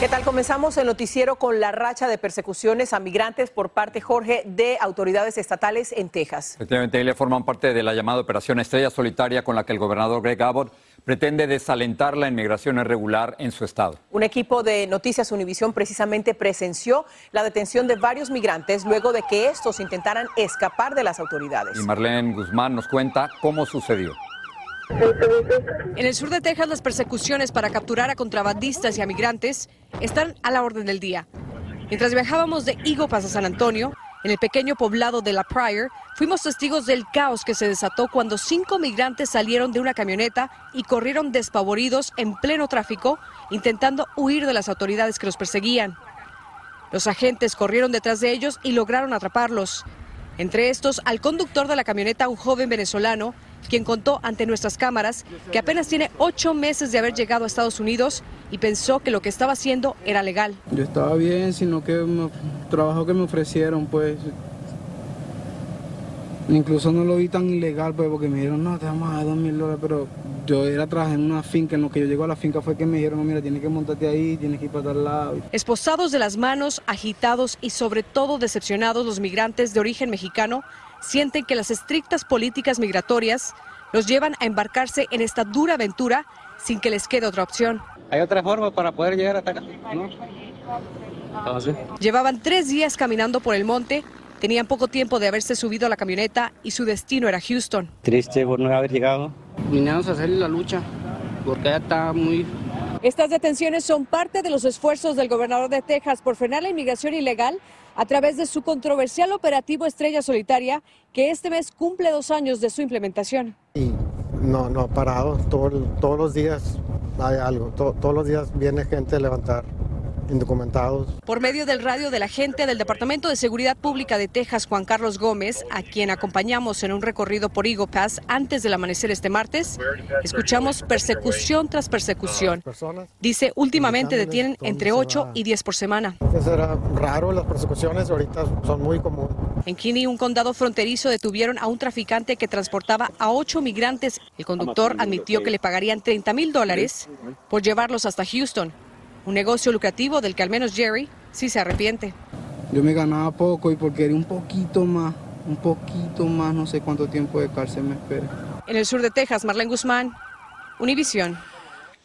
¿Qué tal? Comenzamos el noticiero con la racha de persecuciones a migrantes por parte, Jorge, de autoridades estatales en Texas. Efectivamente, ellos forman parte de la llamada Operación Estrella Solitaria con la que el gobernador Greg Abbott pretende desalentar la inmigración irregular en su estado. Un equipo de Noticias Univisión precisamente presenció la detención de varios migrantes luego de que estos intentaran escapar de las autoridades. Y Marlene Guzmán nos cuenta cómo sucedió. En el sur de Texas, las persecuciones para capturar a contrabandistas y a migrantes están a la orden del día. Mientras viajábamos de Eagle a San Antonio, en el pequeño poblado de La Pryor, fuimos testigos del caos que se desató cuando cinco migrantes salieron de una camioneta y corrieron despavoridos en pleno tráfico, intentando huir de las autoridades que los perseguían. Los agentes corrieron detrás de ellos y lograron atraparlos. Entre estos, al conductor de la camioneta, un joven venezolano, quien contó ante nuestras cámaras que apenas tiene ocho meses de haber llegado a Estados Unidos y pensó que lo que estaba haciendo era legal. Yo estaba bien, sino que el trabajo que me ofrecieron, pues, incluso no lo vi tan ilegal, pues, porque me dijeron, no, te vamos a dar dos mil dólares, pero yo era trabajé en una finca, en lo que yo llego a la finca fue que me dijeron, no, mira, tienes que montarte ahí, tienes que ir para tal lado. Esposados de las manos, agitados y sobre todo decepcionados, los migrantes de origen mexicano sienten que las estrictas políticas migratorias los llevan a embarcarse en esta dura aventura sin que les quede otra opción. ¿Hay otra forma para poder llegar hasta acá? ¿No? Llevaban tres días caminando por el monte, tenían poco tiempo de haberse subido a la camioneta y su destino era Houston. Triste por no haber llegado. Vinimos a hacer la lucha, porque ya está muy estas detenciones son parte de los esfuerzos del gobernador de Texas por frenar la inmigración ilegal a través de su controversial operativo Estrella Solitaria, que este mes cumple dos años de su implementación. Y no, no ha parado, todos los días hay algo, todos los días viene gente a levantar indocumentados. Por medio del radio del agente del Departamento de Seguridad Pública de Texas, Juan Carlos Gómez, a quien acompañamos en un recorrido por Eagle Pass antes del amanecer este martes, escuchamos persecución tras persecución. Dice, últimamente detienen entre 8 y 10 por semana. Eso era raro, las persecuciones ahorita son muy comunes. En Kinney, un condado fronterizo, detuvieron a un traficante que transportaba a ocho migrantes. El conductor admitió que le pagarían 30 mil dólares por llevarlos hasta Houston. Un negocio lucrativo del que al menos Jerry sí se arrepiente. Yo me ganaba poco y porque quería un poquito más, un poquito más, no sé cuánto tiempo de cárcel me espera. En el sur de Texas, Marlene Guzmán, Univisión.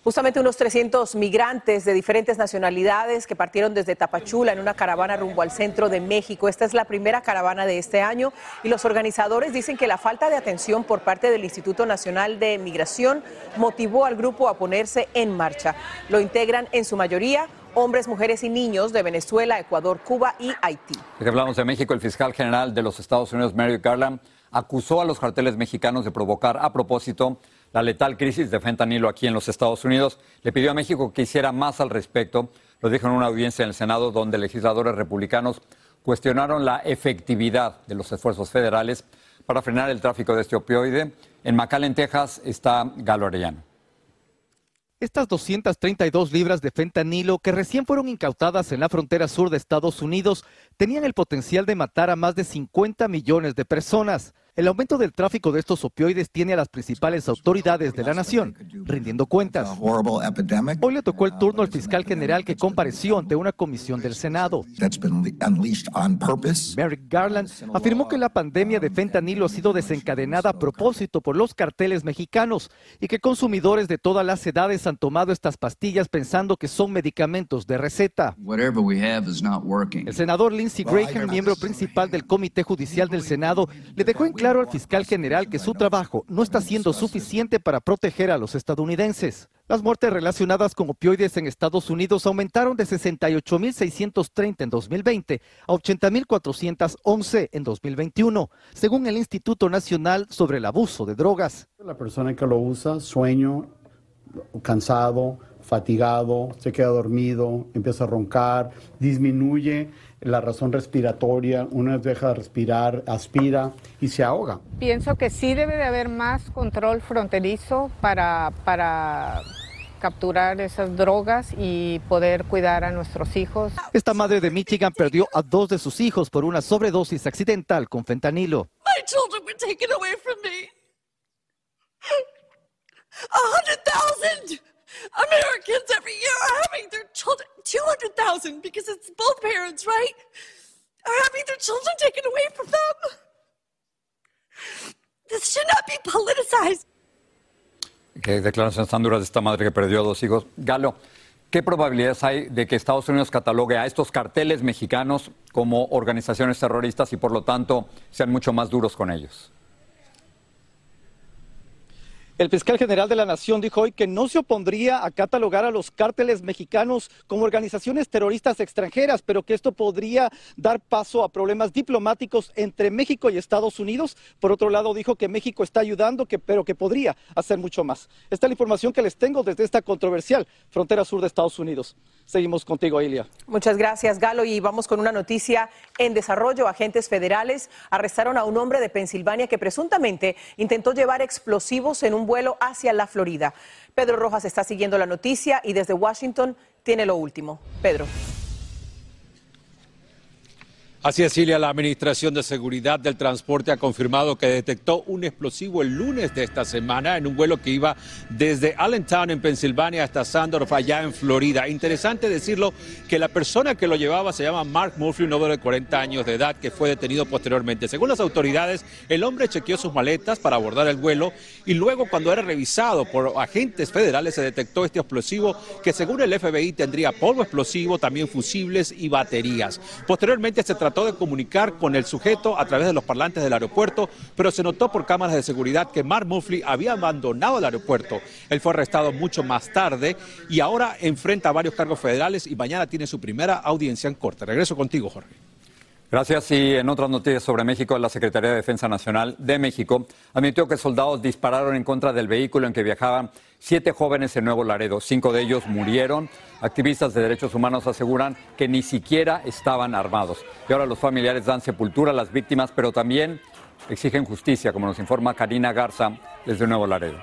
Justamente unos 300 migrantes de diferentes nacionalidades que partieron desde Tapachula en una caravana rumbo al centro de México. Esta es la primera caravana de este año y los organizadores dicen que la falta de atención por parte del Instituto Nacional de Migración motivó al grupo a ponerse en marcha. Lo integran en su mayoría hombres, mujeres y niños de Venezuela, Ecuador, Cuba y Haití. hablamos de México, el fiscal general de los Estados Unidos, Merrick Garland, acusó a los carteles mexicanos de provocar a propósito la letal crisis de fentanilo aquí en los Estados Unidos. Le pidió a México que hiciera más al respecto. Lo dijo en una audiencia en el Senado donde legisladores republicanos cuestionaron la efectividad de los esfuerzos federales para frenar el tráfico de este opioide. En McAllen, Texas, está Galo Arellano. Estas 232 libras de fentanilo que recién fueron incautadas en la frontera sur de Estados Unidos tenían el potencial de matar a más de 50 millones de personas. El aumento del tráfico de estos opioides tiene a las principales autoridades de la nación rindiendo cuentas. Hoy le tocó el turno al fiscal general que compareció ante una comisión del Senado. Merrick Garland afirmó que la pandemia de fentanilo ha sido desencadenada a propósito por los carteles mexicanos y que consumidores de todas las edades han tomado estas pastillas pensando que son medicamentos de receta. El senador Lindsey Graham, miembro principal del Comité Judicial del Senado, le dejó en claro al fiscal general que su trabajo no está siendo suficiente para proteger a los estadounidenses. Las muertes relacionadas con opioides en Estados Unidos aumentaron de 68.630 en 2020 a 80.411 en 2021, según el Instituto Nacional sobre el Abuso de Drogas. La persona que lo usa, sueño, cansado, fatigado, se queda dormido, empieza a roncar, disminuye la razón respiratoria, una vez deja de respirar, aspira y se ahoga. Pienso que sí debe de haber más control fronterizo para, para capturar esas drogas y poder cuidar a nuestros hijos. Esta madre de Michigan perdió a dos de sus hijos por una sobredosis accidental con fentanilo. My children were taken away from me. A hundred thousand Americans every year are having their children, 200,000 because it's both parents, right? Are having their children taken away from them. This should not be politicized. Qué declaraciones tan duras de esta madre que perdió a dos hijos. Galo, ¿qué probabilidades hay de que Estados Unidos catalogue a estos carteles mexicanos como organizaciones terroristas y por lo tanto sean mucho más duros con ellos? El fiscal general de la Nación dijo hoy que no se opondría a catalogar a los cárteles mexicanos como organizaciones terroristas extranjeras, pero que esto podría dar paso a problemas diplomáticos entre México y Estados Unidos. Por otro lado, dijo que México está ayudando, que, pero que podría hacer mucho más. Esta es la información que les tengo desde esta controversial frontera sur de Estados Unidos. Seguimos contigo, Ilia. Muchas gracias, Galo. Y vamos con una noticia en desarrollo. Agentes federales arrestaron a un hombre de Pensilvania que presuntamente intentó llevar explosivos en un vuelo hacia la Florida. Pedro Rojas está siguiendo la noticia y desde Washington tiene lo último. Pedro. Así es, Silvia, la Administración de Seguridad del Transporte ha confirmado que detectó un explosivo el lunes de esta semana en un vuelo que iba desde Allentown, en Pensilvania, hasta Sandorf, allá en Florida. Interesante decirlo que la persona que lo llevaba se llama Mark Murphy, un hombre de 40 años de edad que fue detenido posteriormente. Según las autoridades, el hombre chequeó sus maletas para abordar el vuelo y luego, cuando era revisado por agentes federales, se detectó este explosivo que, según el FBI, tendría polvo explosivo, también fusibles y baterías. Posteriormente se trató de comunicar con el sujeto a través de los parlantes del aeropuerto, pero se notó por cámaras de seguridad que Mark Muffley había abandonado el aeropuerto. Él fue arrestado mucho más tarde y ahora enfrenta varios cargos federales y mañana tiene su primera audiencia en corte. Regreso contigo, Jorge. Gracias. Y en otras noticias sobre México, la Secretaría de Defensa Nacional de México admitió que soldados dispararon en contra del vehículo en que viajaban siete jóvenes en Nuevo Laredo. Cinco de ellos murieron. Activistas de derechos humanos aseguran que ni siquiera estaban armados. Y ahora los familiares dan sepultura a las víctimas, pero también exigen justicia, como nos informa Karina Garza desde Nuevo Laredo.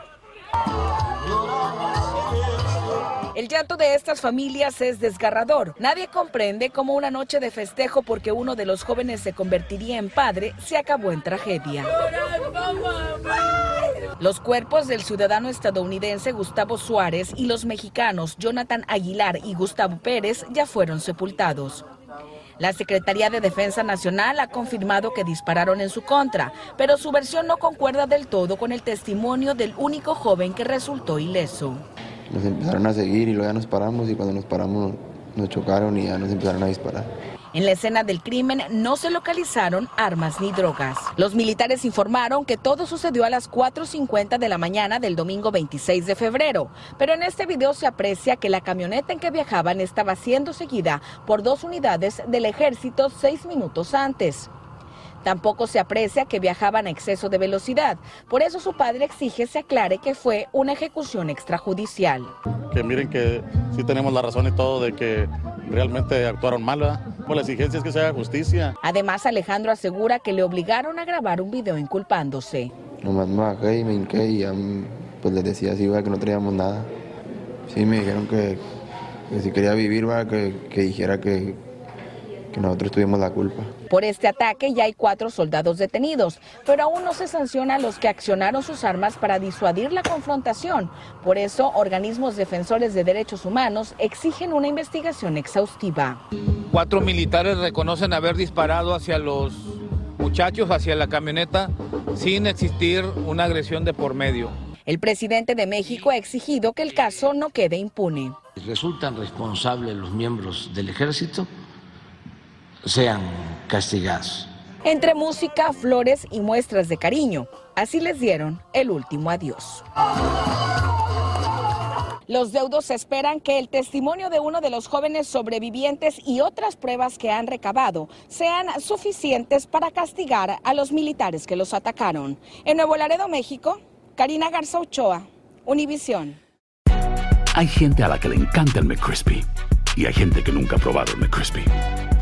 El llanto de estas familias es desgarrador. Nadie comprende cómo una noche de festejo porque uno de los jóvenes se convertiría en padre se acabó en tragedia. Los cuerpos del ciudadano estadounidense Gustavo Suárez y los mexicanos Jonathan Aguilar y Gustavo Pérez ya fueron sepultados. La Secretaría de Defensa Nacional ha confirmado que dispararon en su contra, pero su versión no concuerda del todo con el testimonio del único joven que resultó ileso. Nos empezaron a seguir y luego ya nos paramos y cuando nos paramos nos chocaron y ya nos empezaron a disparar. En la escena del crimen no se localizaron armas ni drogas. Los militares informaron que todo sucedió a las 4.50 de la mañana del domingo 26 de febrero, pero en este video se aprecia que la camioneta en que viajaban estaba siendo seguida por dos unidades del ejército seis minutos antes. Tampoco se aprecia que viajaban a exceso de velocidad. Por eso su padre exige se aclare que fue una ejecución extrajudicial. Que miren que sí tenemos la razón y todo de que realmente actuaron mal. ¿verdad? Por la exigencia es que se haga justicia. Además, Alejandro asegura que le obligaron a grabar un video inculpándose. Nomás me bajé y me hinqué y ya, pues les decía así, ¿verdad? que no traíamos nada. Sí, me dijeron que, que si quería vivir, va, que, que dijera que, que nosotros tuvimos la culpa. Por este ataque ya hay cuatro soldados detenidos, pero aún no se sanciona a los que accionaron sus armas para disuadir la confrontación. Por eso, organismos defensores de derechos humanos exigen una investigación exhaustiva. Cuatro militares reconocen haber disparado hacia los muchachos, hacia la camioneta, sin existir una agresión de por medio. El presidente de México ha exigido que el caso no quede impune. Resultan responsables los miembros del ejército, sean castigados. Entre música, flores y muestras de cariño, así les dieron el último adiós. Los deudos esperan que el testimonio de uno de los jóvenes sobrevivientes y otras pruebas que han recabado sean suficientes para castigar a los militares que los atacaron. En Nuevo Laredo, México, Karina Garza Ochoa, Univisión. Hay gente a la que le encanta el McCrispy y hay gente que nunca ha probado el McCrispy.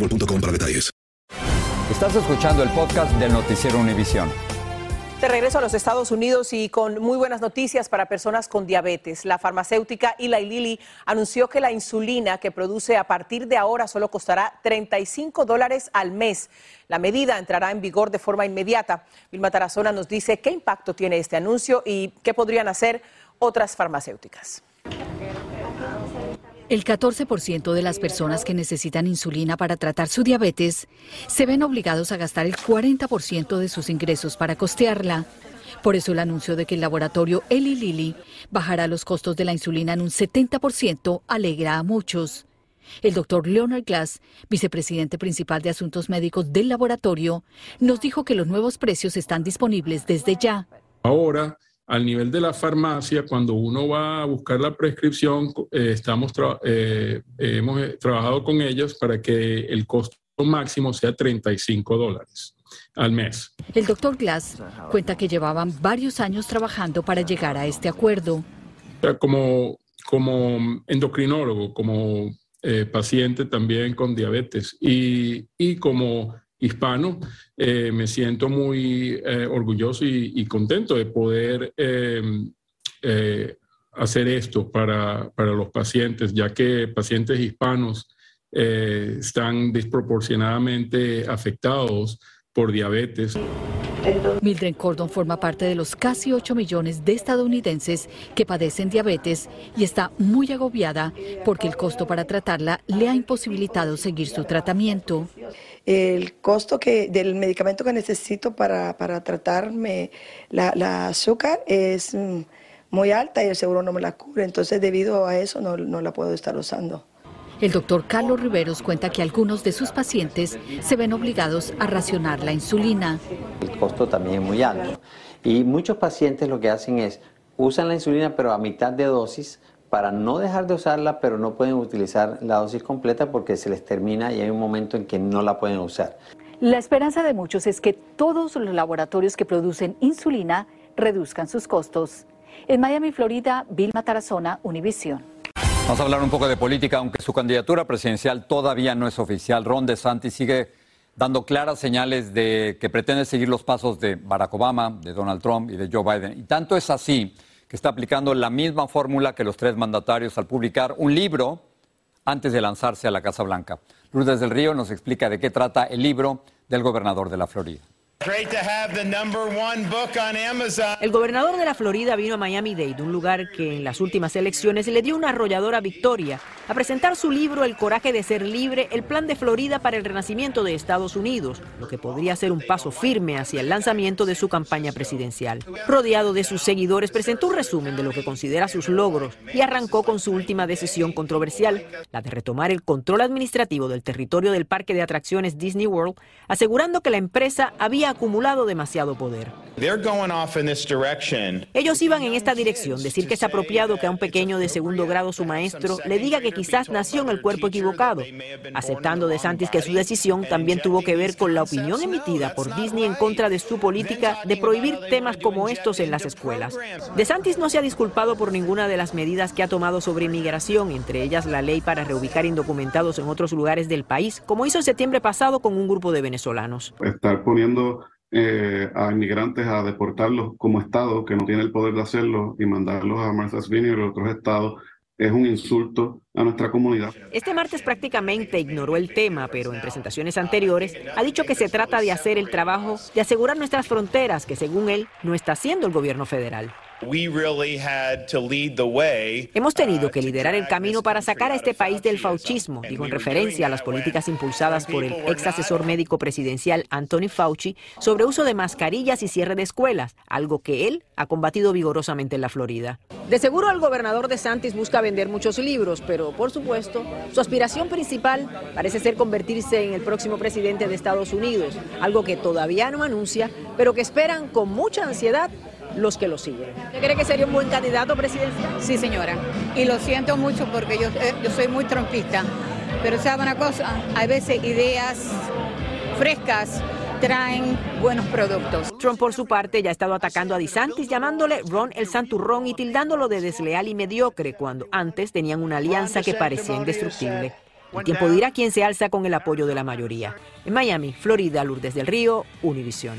boostmobile.com para detalles. Estás escuchando el podcast del Noticiero Univisión. De regreso a los Estados Unidos y con muy buenas noticias para personas con diabetes. La farmacéutica Eli Lilly anunció que la insulina que produce a partir de ahora solo costará 35 dólares al mes. La medida entrará en vigor de forma inmediata. Vilma Tarazona nos dice qué impacto tiene este anuncio y qué podrían hacer otras farmacéuticas. El 14% de las personas que necesitan insulina para tratar su diabetes se ven obligados a gastar el 40% de sus ingresos para costearla. Por eso el anuncio de que el laboratorio Eli Lilly bajará los costos de la insulina en un 70% alegra a muchos. El doctor Leonard Glass, vicepresidente principal de asuntos médicos del laboratorio, nos dijo que los nuevos precios están disponibles desde ya. Ahora, al nivel de la farmacia, cuando uno va a buscar la prescripción, eh, estamos eh, hemos eh, trabajado con ellos para que el costo máximo sea 35 dólares al mes. El doctor Glass cuenta que llevaban varios años trabajando para llegar a este acuerdo. Como, como endocrinólogo, como paciente también con diabetes y, y como hispano, eh, me siento muy eh, orgulloso y, contento de poder eh, hacer esto para, para, los pacientes, ya que pacientes hispanos están desproporcionadamente afectados por diabetes. Mildred Cordon forma parte de los casi 8 millones de estadounidenses que padecen diabetes y está muy agobiada porque el costo para tratarla le ha imposibilitado seguir su tratamiento. El costo que, del medicamento que necesito para, para tratarme la, la, azúcar es mm, muy alta y el seguro no me la cubre, entonces debido a eso no, no la puedo estar usando. El doctor Carlos Riveros cuenta que algunos de sus pacientes se ven obligados a racionar la insulina. El costo también es muy alto y muchos pacientes lo que hacen es usan la insulina pero a mitad de dosis para no dejar de usarla, pero no pueden utilizar la dosis completa porque se les termina y hay un momento en que no la pueden usar. La esperanza de muchos es que todos los laboratorios que producen insulina reduzcan sus costos. En Miami, Florida, Vilma Tarazona, Univisión. Vamos a hablar un poco de política, aunque su candidatura presidencial todavía no es oficial. Ron DeSantis sigue dando claras señales de que pretende seguir los pasos de Barack Obama, de Donald Trump y de Joe Biden. Y tanto es así que está aplicando la misma fórmula que los tres mandatarios al publicar un libro antes de lanzarse a la Casa Blanca. Lourdes del Río nos explica de qué trata el libro del gobernador de la Florida. El gobernador de la Florida vino a Miami-Dade, un lugar que en las últimas elecciones le dio una arrolladora victoria, a presentar su libro El coraje de ser libre, el plan de Florida para el renacimiento de Estados Unidos, lo que podría ser un paso firme hacia el lanzamiento de su campaña presidencial. Rodeado de sus seguidores, presentó un resumen de lo que considera sus logros y arrancó con su última decisión controversial, la de retomar el control administrativo del territorio del parque de atracciones Disney World, asegurando que la empresa había acumulado demasiado poder. Ellos iban en esta dirección, decir que es apropiado que a un pequeño de segundo grado su maestro le diga que quizás nació en el cuerpo equivocado, aceptando de Santis que su decisión también tuvo que ver con la opinión emitida por Disney en contra de su política de prohibir temas como estos en las escuelas. De Santis no se ha disculpado por ninguna de las medidas que ha tomado sobre inmigración, entre ellas la ley para reubicar indocumentados en otros lugares del país, como hizo en septiembre pasado con un grupo de venezolanos. Estar poniendo eh, a inmigrantes a deportarlos como Estado, que no tiene el poder de hacerlo, y mandarlos a Martha's Vineyard o otros estados, es un insulto a nuestra comunidad. Este martes prácticamente ignoró el tema, pero en presentaciones anteriores ha dicho que se trata de hacer el trabajo de asegurar nuestras fronteras, que según él no está haciendo el gobierno federal. Hemos tenido que liderar el camino para sacar a este país del fauchismo, digo en referencia a las políticas impulsadas por el ex asesor médico presidencial Anthony Fauci sobre uso de mascarillas y cierre de escuelas, algo que él ha combatido vigorosamente en la Florida. De seguro el gobernador de Santis busca vender muchos libros, pero por supuesto, su aspiración principal parece ser convertirse en el próximo presidente de Estados Unidos, algo que todavía no anuncia, pero que esperan con mucha ansiedad los que lo siguen. ¿Usted cree que sería un buen candidato presidencial? Sí, señora. Y lo siento mucho porque yo, eh, yo soy muy trompista. Pero sabe una cosa, hay veces ideas frescas traen buenos productos. Trump, por su parte, ya ha estado atacando a DeSantis, llamándole Ron el Santurrón y tildándolo de desleal y mediocre, cuando antes tenían una alianza que parecía indestructible. El tiempo dirá quién se alza con el apoyo de la mayoría. En Miami, Florida, Lourdes del Río, Univisión.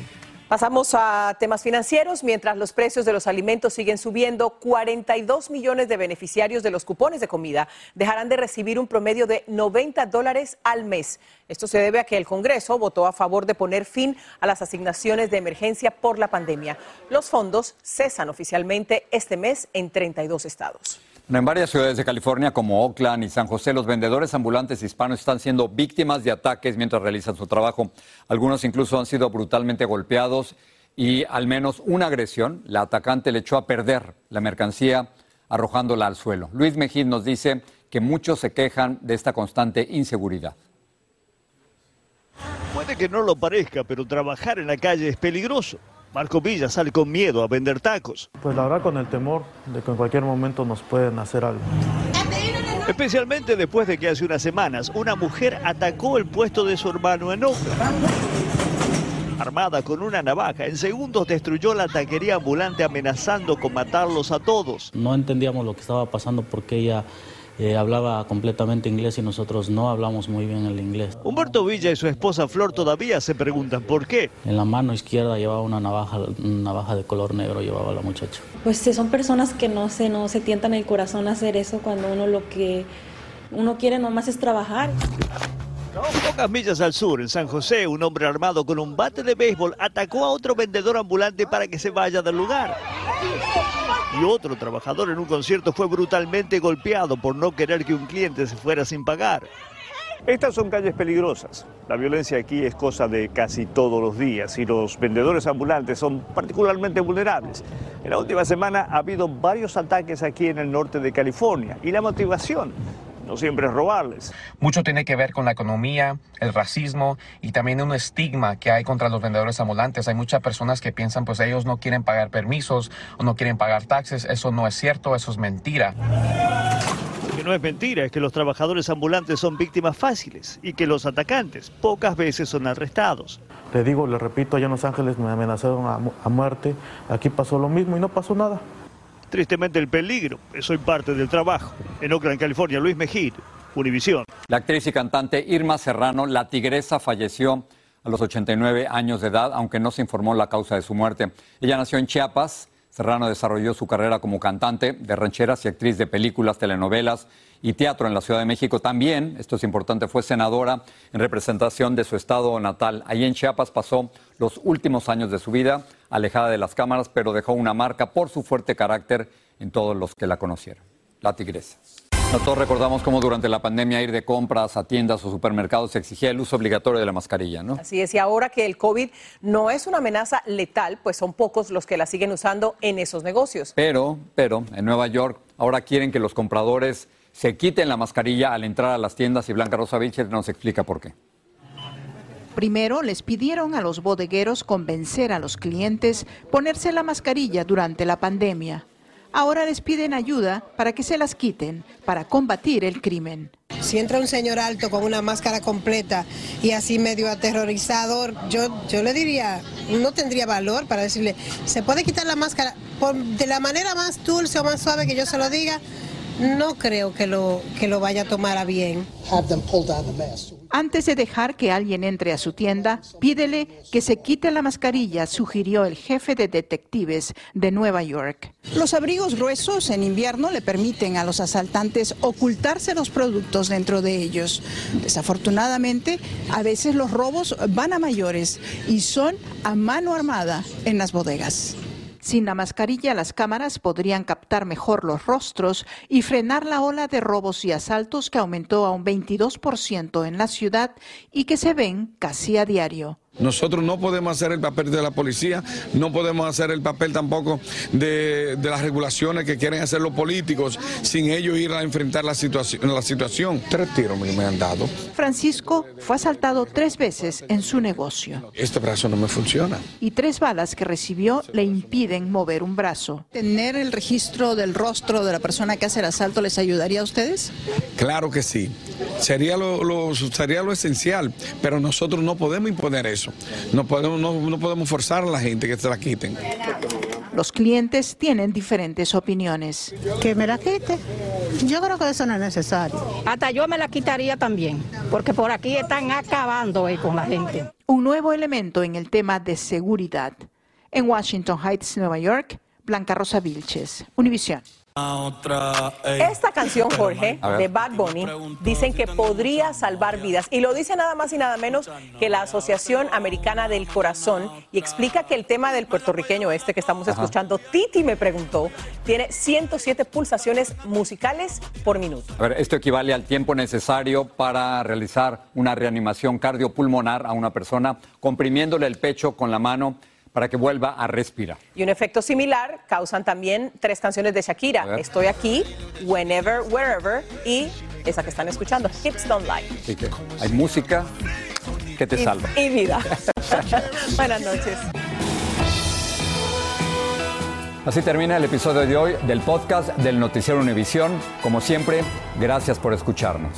Pasamos a temas financieros. Mientras los precios de los alimentos siguen subiendo, 42 millones de beneficiarios de los cupones de comida dejarán de recibir un promedio de 90 dólares al mes. Esto se debe a que el Congreso votó a favor de poner fin a las asignaciones de emergencia por la pandemia. Los fondos cesan oficialmente este mes en 32 estados. En varias ciudades de California, como Oakland y San José, los vendedores ambulantes hispanos están siendo víctimas de ataques mientras realizan su trabajo. Algunos incluso han sido brutalmente golpeados y al menos una agresión, la atacante le echó a perder la mercancía arrojándola al suelo. Luis Mejín nos dice que muchos se quejan de esta constante inseguridad. Puede que no lo parezca, pero trabajar en la calle es peligroso. Marco Villa sale con miedo a vender tacos. Pues la verdad con el temor de que en cualquier momento nos pueden hacer algo. Especialmente después de que hace unas semanas una mujer atacó el puesto de su hermano en Oakland. Armada con una navaja, en segundos destruyó la taquería ambulante amenazando con matarlos a todos. No entendíamos lo que estaba pasando porque ella eh, hablaba completamente inglés y nosotros no hablamos muy bien el inglés. Humberto Villa y su esposa Flor todavía se preguntan por qué. En la mano izquierda llevaba una navaja, una navaja de color negro, llevaba la muchacha. Pues son personas que no se, no se tientan el corazón a hacer eso cuando uno lo que uno quiere nomás es trabajar. Pocas millas al sur, en San José, un hombre armado con un bate de béisbol atacó a otro vendedor ambulante para que se vaya del lugar. Y otro trabajador en un concierto fue brutalmente golpeado por no querer que un cliente se fuera sin pagar. Estas son calles peligrosas. La violencia aquí es cosa de casi todos los días y los vendedores ambulantes son particularmente vulnerables. En la última semana ha habido varios ataques aquí en el norte de California y la motivación no siempre es robarles. Mucho tiene que ver con la economía, el racismo y también un estigma que hay contra los vendedores ambulantes. Hay muchas personas que piensan pues ellos no quieren pagar permisos o no quieren pagar taxes. Eso no es cierto, eso es mentira. Lo que no es mentira es que los trabajadores ambulantes son víctimas fáciles y que los atacantes pocas veces son arrestados. Le digo, le repito, allá en Los Ángeles me amenazaron a, a muerte, aquí pasó lo mismo y no pasó nada. Tristemente el peligro es hoy parte del trabajo. En Oakland, California, Luis Mejid, Univisión. La actriz y cantante Irma Serrano, la tigresa, falleció a los 89 años de edad, aunque no se informó la causa de su muerte. Ella nació en Chiapas, Serrano desarrolló su carrera como cantante de rancheras y actriz de películas, telenovelas y teatro en la Ciudad de México. También, esto es importante, fue senadora en representación de su estado natal. Allí en Chiapas pasó los últimos años de su vida, alejada de las cámaras, pero dejó una marca por su fuerte carácter en todos los que la conocieron. La tigresa. Nosotros recordamos cómo durante la pandemia ir de compras a tiendas o supermercados se exigía el uso obligatorio de la mascarilla, ¿no? Así es, y ahora que el COVID no es una amenaza letal, pues son pocos los que la siguen usando en esos negocios. Pero, pero, en Nueva York ahora quieren que los compradores se quiten la mascarilla al entrar a las tiendas y Blanca Rosa Vilches nos explica por qué. Primero les pidieron a los bodegueros convencer a los clientes ponerse la mascarilla durante la pandemia. Ahora les piden ayuda para que se las quiten para combatir el crimen. Si entra un señor alto con una máscara completa y así medio aterrorizador, yo, yo le diría, no tendría valor para decirle, se puede quitar la máscara de la manera más dulce o más suave que yo se lo diga, no creo que lo, que lo vaya a tomar a bien. Antes de dejar que alguien entre a su tienda, pídele que se quite la mascarilla, sugirió el jefe de detectives de Nueva York. Los abrigos gruesos en invierno le permiten a los asaltantes ocultarse los productos dentro de ellos. Desafortunadamente, a veces los robos van a mayores y son a mano armada en las bodegas. Sin la mascarilla, las cámaras podrían captar mejor los rostros y frenar la ola de robos y asaltos que aumentó a un 22% en la ciudad y que se ven casi a diario. Nosotros no podemos hacer el papel de la policía, no podemos hacer el papel tampoco de, de, las regulaciones que quieren hacer los políticos sin ellos ir a enfrentar la situación. La situación. Tres tiros me, me han dado. Francisco fue asaltado tres veces en su negocio. Este brazo no me funciona. Y tres balas que recibió le impiden mover un brazo. ¿Tener el registro del rostro de la persona que hace el asalto les ayudaría a ustedes? Claro que sí. Sería lo, lo sería lo esencial, pero nosotros no podemos imponer eso. No podemos, no, no podemos forzar a la gente que se la quiten. Los clientes tienen diferentes opiniones. Que me la quite. Yo creo que eso no es necesario. Hasta yo me la quitaría también, porque por aquí están acabando eh, con la gente. Un nuevo elemento en el tema de seguridad. En Washington Heights, Nueva York, Blanca Rosa Vilches, Univisión. Esta canción, Jorge, de Bad Bunny, dicen que podría salvar vidas. Y lo dice nada más y nada menos que la Asociación Americana del Corazón. Y explica que el tema del puertorriqueño este que estamos escuchando, Titi me preguntó, tiene 107 pulsaciones musicales por minuto. A ver, esto equivale al tiempo necesario para realizar una reanimación cardiopulmonar a una persona, comprimiéndole el pecho con la mano para que vuelva a respirar. Y un efecto similar causan también tres canciones de Shakira. Estoy aquí, Whenever, Wherever y esa que están escuchando, Hips Don't Lie. Así que hay música que te y, salva. Y vida. Buenas noches. Así termina el episodio de hoy del podcast del Noticiero Univisión. Como siempre, gracias por escucharnos.